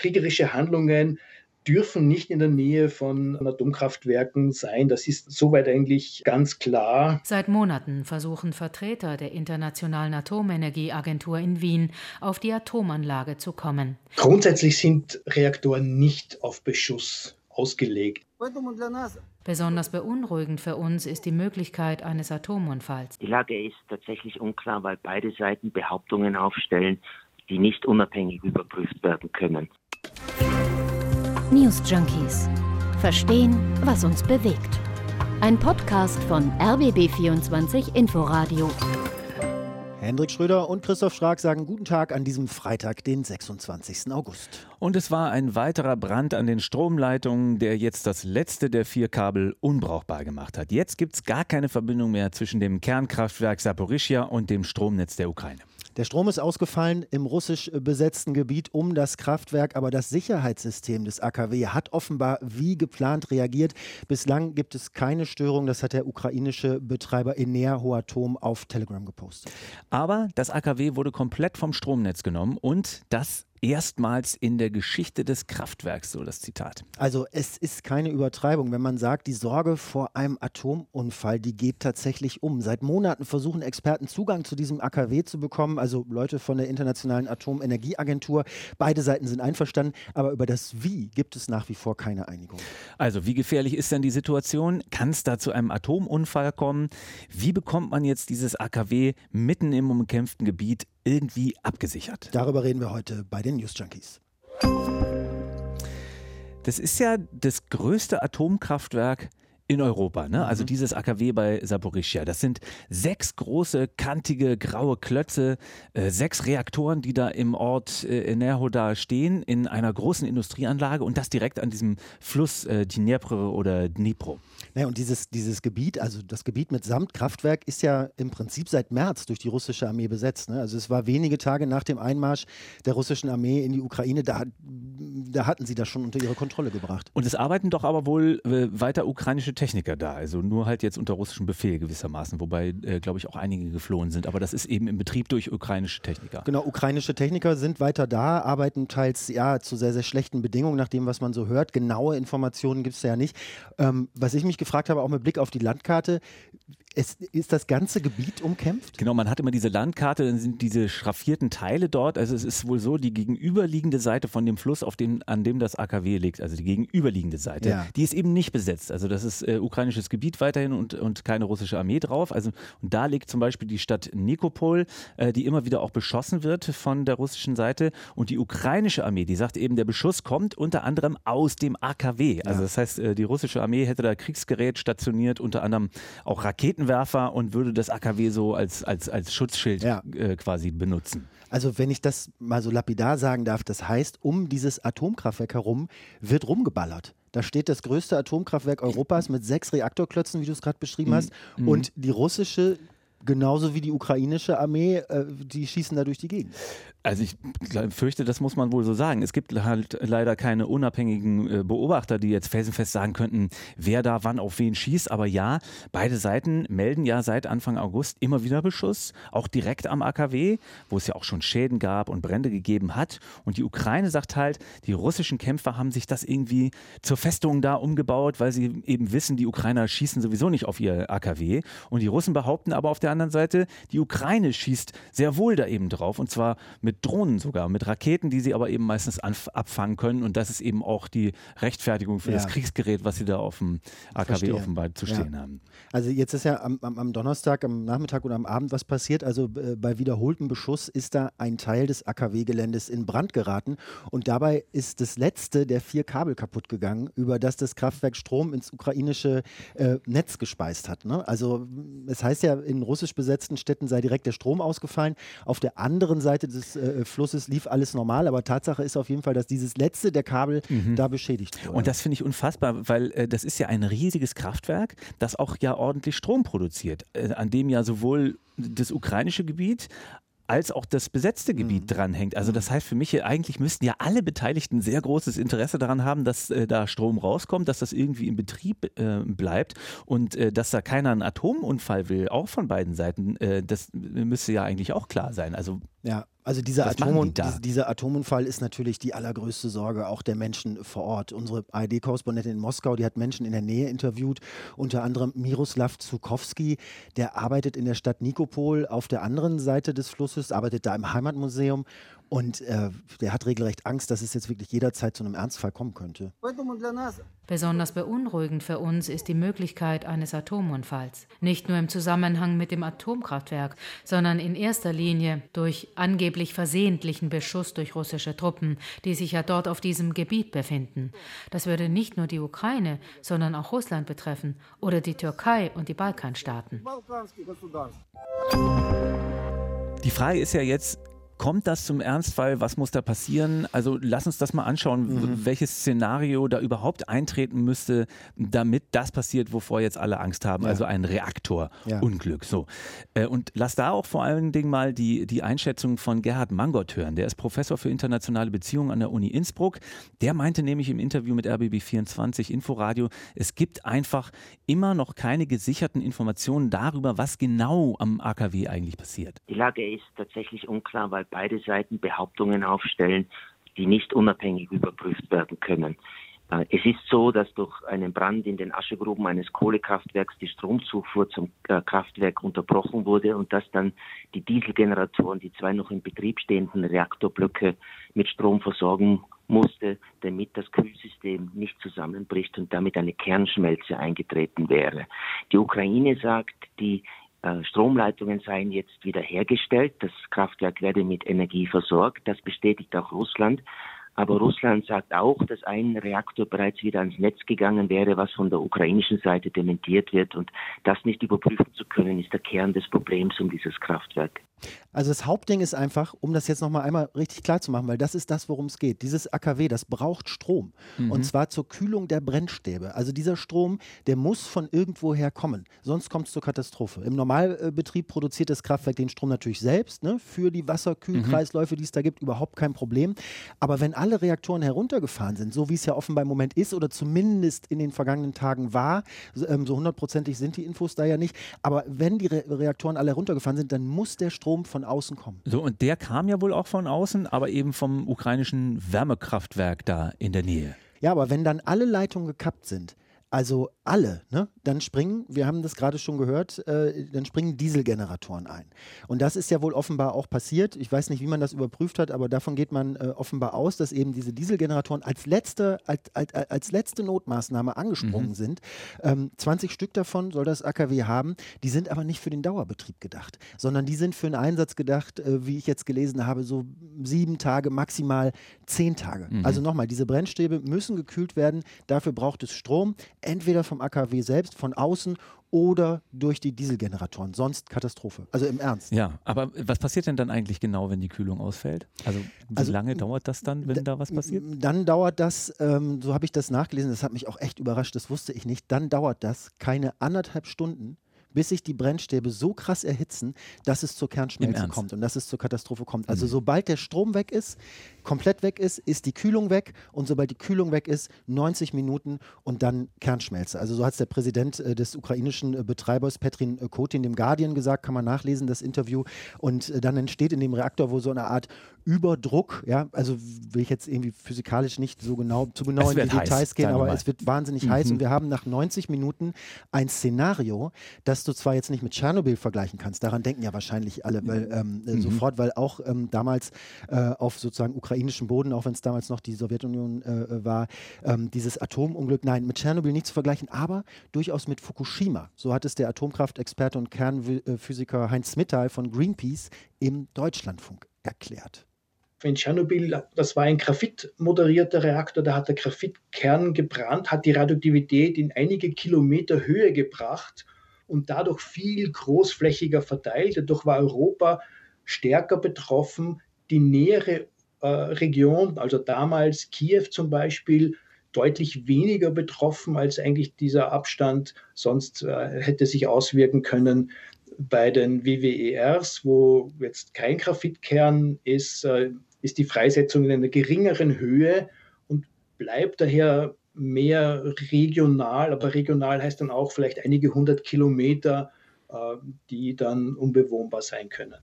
kriegerische Handlungen dürfen nicht in der Nähe von Atomkraftwerken sein. Das ist soweit eigentlich ganz klar. Seit Monaten versuchen Vertreter der Internationalen Atomenergieagentur in Wien auf die Atomanlage zu kommen. Grundsätzlich sind Reaktoren nicht auf Beschuss ausgelegt. Besonders beunruhigend für uns ist die Möglichkeit eines Atomunfalls. Die Lage ist tatsächlich unklar, weil beide Seiten Behauptungen aufstellen, die nicht unabhängig überprüft werden können. News Junkies. Verstehen, was uns bewegt. Ein Podcast von RBB24 Inforadio. Hendrik Schröder und Christoph Schrag sagen guten Tag an diesem Freitag, den 26. August. Und es war ein weiterer Brand an den Stromleitungen, der jetzt das letzte der vier Kabel unbrauchbar gemacht hat. Jetzt gibt es gar keine Verbindung mehr zwischen dem Kernkraftwerk Saporischia und dem Stromnetz der Ukraine. Der Strom ist ausgefallen im russisch besetzten Gebiet um das Kraftwerk, aber das Sicherheitssystem des AKW hat offenbar wie geplant reagiert. Bislang gibt es keine Störung, das hat der ukrainische Betreiber Enea Hoatom auf Telegram gepostet. Aber das AKW wurde komplett vom Stromnetz genommen und das erstmals in der Geschichte des Kraftwerks, so das Zitat. Also es ist keine Übertreibung, wenn man sagt, die Sorge vor einem Atomunfall, die geht tatsächlich um. Seit Monaten versuchen Experten Zugang zu diesem AKW zu bekommen, also Leute von der Internationalen Atomenergieagentur. Beide Seiten sind einverstanden, aber über das Wie gibt es nach wie vor keine Einigung. Also wie gefährlich ist denn die Situation? Kann es da zu einem Atomunfall kommen? Wie bekommt man jetzt dieses AKW mitten im umkämpften Gebiet irgendwie abgesichert? Darüber reden wir heute bei den News Junkies. Das ist ja das größte Atomkraftwerk in Europa, ne? Also mhm. dieses AKW bei Saporischia. Das sind sechs große, kantige, graue Klötze, äh, sechs Reaktoren, die da im Ort äh, Enerhoda stehen, in einer großen Industrieanlage und das direkt an diesem Fluss äh, Dnepr oder Dnipro. Naja, und dieses, dieses Gebiet, also das Gebiet mit Samtkraftwerk, ist ja im Prinzip seit März durch die russische Armee besetzt. Ne? Also es war wenige Tage nach dem Einmarsch der russischen Armee in die Ukraine, da, da hatten sie das schon unter ihre Kontrolle gebracht. Und es arbeiten doch aber wohl äh, weiter ukrainische Techniker da, also nur halt jetzt unter russischem Befehl gewissermaßen, wobei, äh, glaube ich, auch einige geflohen sind. Aber das ist eben im Betrieb durch ukrainische Techniker. Genau, ukrainische Techniker sind weiter da, arbeiten teils ja zu sehr, sehr schlechten Bedingungen, nach dem, was man so hört. Genaue Informationen gibt es ja nicht. Ähm, was ich mich gefragt habe, auch mit Blick auf die Landkarte, es ist das ganze Gebiet umkämpft? Genau, man hat immer diese Landkarte, dann sind diese schraffierten Teile dort. Also es ist wohl so, die gegenüberliegende Seite von dem Fluss, auf dem, an dem das AKW liegt, also die gegenüberliegende Seite, ja. die ist eben nicht besetzt. Also das ist äh, ukrainisches Gebiet weiterhin und, und keine russische Armee drauf. Also und da liegt zum Beispiel die Stadt Nikopol, äh, die immer wieder auch beschossen wird von der russischen Seite. Und die ukrainische Armee, die sagt eben, der Beschuss kommt unter anderem aus dem AKW. Also ja. das heißt, äh, die russische Armee hätte da Kriegsgerät stationiert, unter anderem auch Raketen Raketenwerfer und würde das AKW so als, als, als Schutzschild ja. äh, quasi benutzen. Also wenn ich das mal so lapidar sagen darf, das heißt, um dieses Atomkraftwerk herum wird rumgeballert. Da steht das größte Atomkraftwerk Europas mit sechs Reaktorklötzen, wie du es gerade beschrieben mhm. hast. Mhm. Und die russische genauso wie die ukrainische Armee, äh, die schießen da durch die Gegend. Also ich fürchte, das muss man wohl so sagen. Es gibt halt leider keine unabhängigen äh, Beobachter, die jetzt felsenfest sagen könnten, wer da wann auf wen schießt. Aber ja, beide Seiten melden ja seit Anfang August immer wieder Beschuss, auch direkt am AKW, wo es ja auch schon Schäden gab und Brände gegeben hat. Und die Ukraine sagt halt, die russischen Kämpfer haben sich das irgendwie zur Festung da umgebaut, weil sie eben wissen, die Ukrainer schießen sowieso nicht auf ihr AKW. Und die Russen behaupten aber auf der anderen Seite, die Ukraine schießt sehr wohl da eben drauf. Und zwar mit mit Drohnen sogar, mit Raketen, die sie aber eben meistens abfangen können. Und das ist eben auch die Rechtfertigung für ja. das Kriegsgerät, was sie da auf dem AKW Verstehe. offenbar zu stehen ja. haben. Also jetzt ist ja am, am, Donnerstag, am Nachmittag oder am Abend was passiert. Also äh, bei wiederholtem Beschuss ist da ein Teil des AKW-Geländes in Brand geraten. Und dabei ist das letzte der vier Kabel kaputt gegangen, über das das Kraftwerk Strom ins ukrainische äh, Netz gespeist hat. Ne? Also es heißt ja, in russisch besetzten Städten sei direkt der Strom ausgefallen. Auf der anderen Seite des äh, Flusses lief alles normal, aber Tatsache ist auf jeden Fall, dass dieses letzte der Kabel mhm. da beschädigt wurde. Und das finde ich unfassbar, weil äh, das ist ja ein riesiges Kraftwerk, das auch ja ordentlich Strom produziert, äh, an dem ja sowohl das ukrainische Gebiet als auch das besetzte Gebiet mhm. dranhängt. Also das mhm. heißt für mich, eigentlich müssten ja alle Beteiligten sehr großes Interesse daran haben, dass äh, da Strom rauskommt, dass das irgendwie in Betrieb äh, bleibt und äh, dass da keiner einen Atomunfall will, auch von beiden Seiten. Äh, das müsste ja eigentlich auch klar sein. Also Ja, also dieser, Atom die dieser Atomunfall ist natürlich die allergrößte Sorge auch der Menschen vor Ort. Unsere ARD-Korrespondentin in Moskau, die hat Menschen in der Nähe interviewt, unter anderem Miroslav Zukowski, der arbeitet in der Stadt Nikopol auf der anderen Seite des Flusses, arbeitet da im Heimatmuseum und äh, der hat regelrecht Angst, dass es jetzt wirklich jederzeit zu einem Ernstfall kommen könnte. Besonders beunruhigend für uns ist die Möglichkeit eines Atomunfalls. Nicht nur im Zusammenhang mit dem Atomkraftwerk, sondern in erster Linie durch angeblich versehentlichen Beschuss durch russische Truppen, die sich ja dort auf diesem Gebiet befinden. Das würde nicht nur die Ukraine, sondern auch Russland betreffen oder die Türkei und die Balkanstaaten. Die Frage ist ja jetzt, Kommt das zum Ernstfall? Was muss da passieren? Also lass uns das mal anschauen, mhm. welches Szenario da überhaupt eintreten müsste, damit das passiert, wovor jetzt alle Angst haben. Ja. Also ein Reaktorunglück. Ja. So. Äh, und lass da auch vor allen Dingen mal die, die Einschätzung von Gerhard Mangott hören. Der ist Professor für internationale Beziehungen an der Uni Innsbruck. Der meinte nämlich im Interview mit RBB24 Inforadio, es gibt einfach immer noch keine gesicherten Informationen darüber, was genau am AKW eigentlich passiert. Die Lage ist tatsächlich unklar, weil beide Seiten Behauptungen aufstellen, die nicht unabhängig überprüft werden können. Äh, es ist so, dass durch einen Brand in den Aschegruben eines Kohlekraftwerks die Stromzufuhr zum äh, Kraftwerk unterbrochen wurde und dass dann die Dieselgeneratoren, die zwei noch in Betrieb stehenden Reaktorblöcke mit Strom versorgen musste, damit das Kühlsystem nicht zusammenbricht und damit eine Kernschmelze eingetreten wäre. Die Ukraine sagt, die Stromleitungen seien jetzt wieder hergestellt. Das Kraftwerk werde mit Energie versorgt. Das bestätigt auch Russland. Aber Russland sagt auch, dass ein Reaktor bereits wieder ans Netz gegangen wäre, was von der ukrainischen Seite dementiert wird. Und das nicht überprüfen zu können, ist der Kern des Problems um dieses Kraftwerk. Also das Hauptding ist einfach, um das jetzt nochmal einmal richtig klar zu machen, weil das ist das, worum es geht. Dieses AKW, das braucht Strom. Mhm. Und zwar zur Kühlung der Brennstäbe. Also dieser Strom, der muss von irgendwoher kommen. Sonst kommt es zur Katastrophe. Im Normalbetrieb produziert das Kraftwerk den Strom natürlich selbst, ne, für die Wasserkühlkreisläufe, die es da gibt, überhaupt kein Problem. Aber wenn alle Reaktoren heruntergefahren sind, so wie es ja offenbar im Moment ist oder zumindest in den vergangenen Tagen war, ähm, so hundertprozentig sind die Infos da ja nicht, aber wenn die Re Reaktoren alle heruntergefahren sind, dann muss der Strom Strom von außen kommen. So, und der kam ja wohl auch von außen, aber eben vom ukrainischen Wärmekraftwerk da in der Nähe. Ja, aber wenn dann alle Leitungen gekappt sind, also alle, ne? dann springen, wir haben das gerade schon gehört, äh, dann springen Dieselgeneratoren ein. Und das ist ja wohl offenbar auch passiert. Ich weiß nicht, wie man das überprüft hat, aber davon geht man äh, offenbar aus, dass eben diese Dieselgeneratoren als letzte, als, als, als letzte Notmaßnahme angesprungen mhm. sind. Ähm, 20 Stück davon soll das AKW haben. Die sind aber nicht für den Dauerbetrieb gedacht, sondern die sind für einen Einsatz gedacht, äh, wie ich jetzt gelesen habe, so sieben Tage, maximal zehn Tage. Mhm. Also nochmal, diese Brennstäbe müssen gekühlt werden. Dafür braucht es Strom entweder vom AKW selbst, von außen oder durch die Dieselgeneratoren. Sonst Katastrophe. Also im Ernst. Ja, aber was passiert denn dann eigentlich genau, wenn die Kühlung ausfällt? Also wie also, lange dauert das dann, wenn da was passiert? Dann dauert das, ähm, so habe ich das nachgelesen, das hat mich auch echt überrascht, das wusste ich nicht. Dann dauert das keine anderthalb Stunden, bis sich die Brennstäbe so krass erhitzen, dass es zur Kernschmelze kommt und dass es zur Katastrophe kommt. Also mhm. sobald der Strom weg ist, komplett weg ist, ist die Kühlung weg und sobald die Kühlung weg ist, 90 Minuten und dann Kernschmelze. Also so hat es der Präsident äh, des ukrainischen äh, Betreibers Petrin äh, Kotin dem Guardian gesagt, kann man nachlesen, das Interview. Und äh, dann entsteht in dem Reaktor wohl so eine Art Überdruck, ja, also will ich jetzt irgendwie physikalisch nicht so genau, zu genau in die heiß, Details gehen, aber es wird wahnsinnig mhm. heiß und wir haben nach 90 Minuten ein Szenario, das du zwar jetzt nicht mit Tschernobyl vergleichen kannst, daran denken ja wahrscheinlich alle, weil ähm, mhm. sofort, weil auch ähm, damals äh, auf sozusagen ukrainischem Boden, auch wenn es damals noch die Sowjetunion äh, äh, war, ähm, dieses Atomunglück, nein, mit Tschernobyl nicht zu vergleichen, aber durchaus mit Fukushima. So hat es der Atomkraftexperte und Kernphysiker Heinz Smittal von Greenpeace im Deutschlandfunk erklärt in Tschernobyl, das war ein Graphit-moderierter Reaktor, da hat der Graphitkern gebrannt, hat die Radioaktivität in einige Kilometer Höhe gebracht und dadurch viel großflächiger verteilt. Dadurch war Europa stärker betroffen. Die nähere äh, Region, also damals Kiew zum Beispiel, deutlich weniger betroffen, als eigentlich dieser Abstand sonst äh, hätte sich auswirken können bei den WWERs, wo jetzt kein Graphitkern ist, äh, ist die Freisetzung in einer geringeren Höhe und bleibt daher mehr regional, aber regional heißt dann auch vielleicht einige hundert Kilometer, äh, die dann unbewohnbar sein können.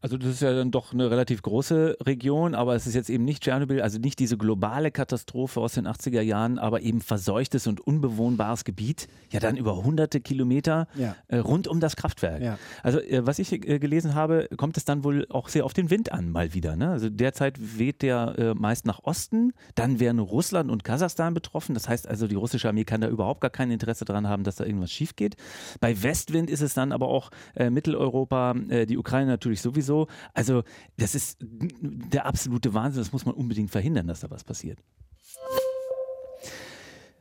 Also das ist ja dann doch eine relativ große Region, aber es ist jetzt eben nicht Tschernobyl, also nicht diese globale Katastrophe aus den 80er Jahren, aber eben verseuchtes und unbewohnbares Gebiet, ja dann über hunderte Kilometer ja. äh, rund um das Kraftwerk. Ja. Also äh, was ich äh, gelesen habe, kommt es dann wohl auch sehr auf den Wind an mal wieder. Ne? Also derzeit weht der äh, meist nach Osten, dann wären Russland und Kasachstan betroffen, das heißt also die russische Armee kann da überhaupt gar kein Interesse daran haben, dass da irgendwas schief geht. Bei Westwind ist es dann aber auch äh, Mitteleuropa, äh, die Ukraine natürlich sowieso so. Also das ist der absolute Wahnsinn. Das muss man unbedingt verhindern, dass da was passiert.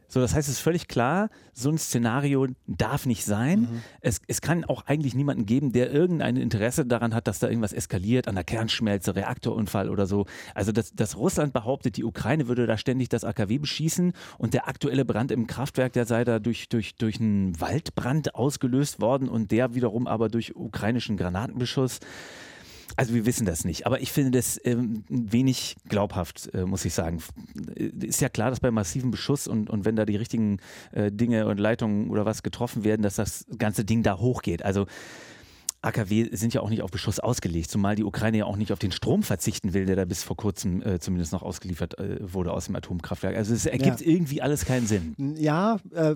So, das heißt, es ist völlig klar, so ein Szenario darf nicht sein. Mhm. Es, es kann auch eigentlich niemanden geben, der irgendein Interesse daran hat, dass da irgendwas eskaliert, an der Kernschmelze, Reaktorunfall oder so. Also, dass, dass Russland behauptet, die Ukraine würde da ständig das AKW beschießen und der aktuelle Brand im Kraftwerk, der sei da durch, durch, durch einen Waldbrand ausgelöst worden und der wiederum aber durch ukrainischen Granatenbeschuss. Also wir wissen das nicht, aber ich finde das ähm, wenig glaubhaft, äh, muss ich sagen. Äh, ist ja klar, dass bei massivem Beschuss und, und wenn da die richtigen äh, Dinge und Leitungen oder was getroffen werden, dass das ganze Ding da hochgeht. Also AKW sind ja auch nicht auf Beschuss ausgelegt, zumal die Ukraine ja auch nicht auf den Strom verzichten will, der da bis vor kurzem äh, zumindest noch ausgeliefert äh, wurde aus dem Atomkraftwerk. Also es ergibt ja. irgendwie alles keinen Sinn. Ja, äh,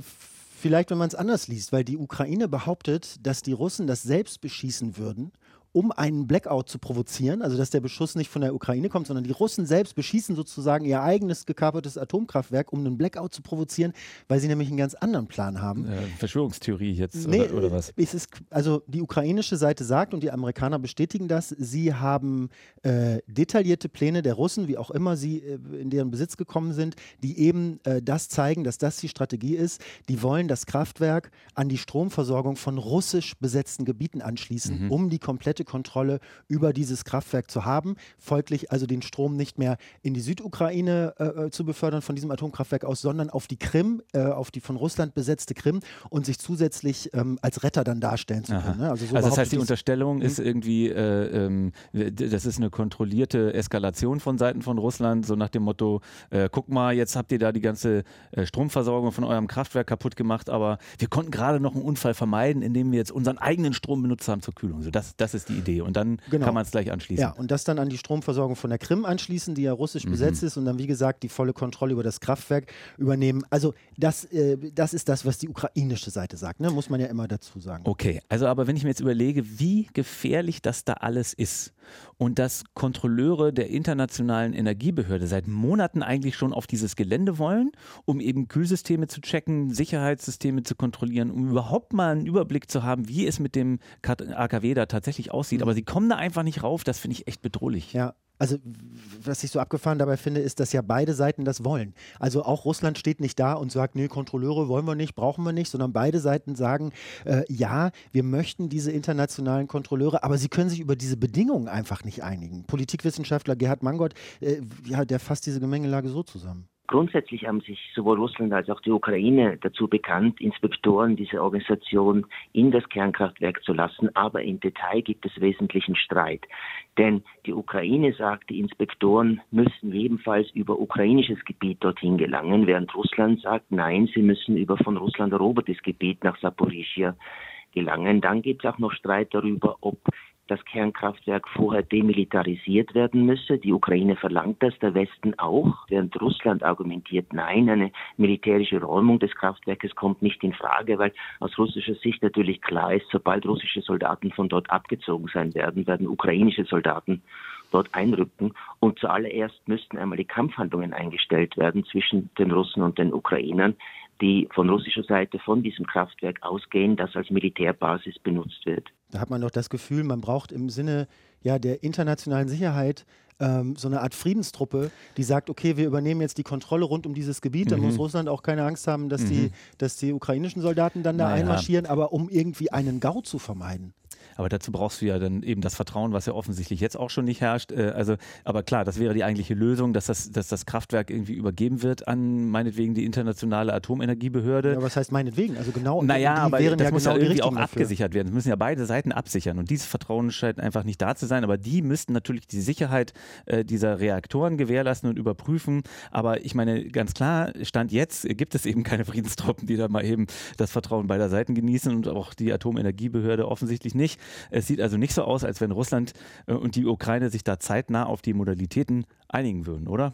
vielleicht wenn man es anders liest, weil die Ukraine behauptet, dass die Russen das selbst beschießen würden um einen Blackout zu provozieren, also dass der Beschuss nicht von der Ukraine kommt, sondern die Russen selbst beschießen sozusagen ihr eigenes gekapertes Atomkraftwerk, um einen Blackout zu provozieren, weil sie nämlich einen ganz anderen Plan haben. Äh, Verschwörungstheorie jetzt nee, oder, oder, was? Es ist, also die ukrainische Seite sagt und die Amerikaner bestätigen das, sie haben äh, detaillierte Pläne der Russen, wie auch immer sie äh, in deren Besitz gekommen sind, die eben äh, das zeigen, dass das die Strategie ist. Die wollen das Kraftwerk an die Stromversorgung von russisch besetzten Gebieten anschließen, mhm. um die komplette komplette Kontrolle über dieses Kraftwerk zu haben. Folglich also den Strom nicht mehr in die Südukraine äh, äh, zu befördern von diesem Atomkraftwerk aus, sondern auf die Krim, äh, auf die von Russland besetzte Krim und sich zusätzlich ähm, als Retter dann darstellen zu können. Ne? Also, so also, das heißt, die Unterstellung mhm. ist irgendwie, äh, ähm, das ist eine kontrollierte Eskalation von Seiten von Russland, so nach dem Motto, äh, guck mal, jetzt habt ihr da die ganze äh, Stromversorgung von eurem Kraftwerk kaputt gemacht, aber wir konnten gerade noch einen Unfall vermeiden, indem wir jetzt unseren eigenen Strom benutzt haben zur Kühlung. So, das, das ist die Idee. Und dann genau. kann man es gleich anschließen. Ja, und das dann an die Stromversorgung von der Krim anschließen, die ja russisch mhm. besetzt ist und dann, wie gesagt, die volle Kontrolle über das Kraftwerk übernehmen. Also das, äh, das ist das, was die ukrainische Seite sagt, ne? muss man ja immer dazu sagen. Okay, also aber wenn ich mir jetzt überlege, wie gefährlich das da alles ist und dass Kontrolleure der internationalen Energiebehörde seit Monaten eigentlich schon auf dieses Gelände wollen, um eben Kühlsysteme zu checken, Sicherheitssysteme zu kontrollieren, um überhaupt mal einen Überblick zu haben, wie es mit dem AKW da tatsächlich aussieht. Mhm. Aber sie kommen da einfach nicht rauf. Das finde ich echt bedrohlich. Ja, also was ich so abgefahren dabei finde, ist, dass ja beide Seiten das wollen. Also auch Russland steht nicht da und sagt, nee, Kontrolleure wollen wir nicht, brauchen wir nicht, sondern beide Seiten sagen, äh, ja, wir möchten diese internationalen Kontrolleure, aber sie können sich über diese Bedingungen einfach nicht einigen. Politikwissenschaftler Gerhard Mangott, äh, ja, der fasst diese Gemengelage so zusammen. Grundsätzlich haben sich sowohl Russland als auch die Ukraine dazu bekannt, Inspektoren dieser Organisation in das Kernkraftwerk zu lassen. Aber im Detail gibt es wesentlichen Streit. Denn die Ukraine sagt, die Inspektoren müssen jedenfalls über ukrainisches Gebiet dorthin gelangen, während Russland sagt, nein, sie müssen über von Russland erobertes Gebiet nach Saporischia gelangen. Dann gibt es auch noch Streit darüber, ob das Kernkraftwerk vorher demilitarisiert werden müsse. Die Ukraine verlangt das, der Westen auch, während Russland argumentiert, nein, eine militärische Räumung des Kraftwerkes kommt nicht in Frage, weil aus russischer Sicht natürlich klar ist, sobald russische Soldaten von dort abgezogen sein werden, werden ukrainische Soldaten dort einrücken. Und zuallererst müssten einmal die Kampfhandlungen eingestellt werden zwischen den Russen und den Ukrainern, die von russischer Seite von diesem Kraftwerk ausgehen, das als Militärbasis benutzt wird. Da hat man doch das Gefühl, man braucht im Sinne ja, der internationalen Sicherheit ähm, so eine Art Friedenstruppe, die sagt, okay, wir übernehmen jetzt die Kontrolle rund um dieses Gebiet, dann mhm. muss Russland auch keine Angst haben, dass, mhm. die, dass die ukrainischen Soldaten dann da naja. einmarschieren, aber um irgendwie einen Gau zu vermeiden. Aber dazu brauchst du ja dann eben das Vertrauen, was ja offensichtlich jetzt auch schon nicht herrscht. Äh, also, aber klar, das wäre die eigentliche Lösung, dass das, dass das Kraftwerk irgendwie übergeben wird an meinetwegen die internationale Atomenergiebehörde. Ja, was heißt meinetwegen? Also genau. Naja, aber das ja muss genau ja irgendwie auch dafür. abgesichert werden. Das müssen ja beide Seiten absichern. Und dieses Vertrauen scheint einfach nicht da zu sein. Aber die müssten natürlich die Sicherheit äh, dieser Reaktoren gewährleisten und überprüfen. Aber ich meine, ganz klar, Stand jetzt gibt es eben keine Friedenstruppen, die da mal eben das Vertrauen beider Seiten genießen und auch die Atomenergiebehörde offensichtlich nicht. Es sieht also nicht so aus, als wenn Russland äh, und die Ukraine sich da zeitnah auf die Modalitäten einigen würden, oder?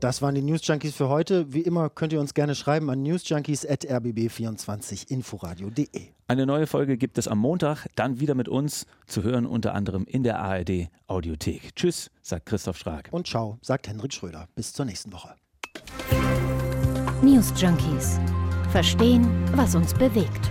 Das waren die News Junkies für heute. Wie immer könnt ihr uns gerne schreiben an newsjunkies.rbb24inforadio.de. Eine neue Folge gibt es am Montag, dann wieder mit uns, zu hören unter anderem in der ARD Audiothek. Tschüss, sagt Christoph Strag. Und ciao, sagt Henrik Schröder. Bis zur nächsten Woche. News Junkies. Verstehen, was uns bewegt.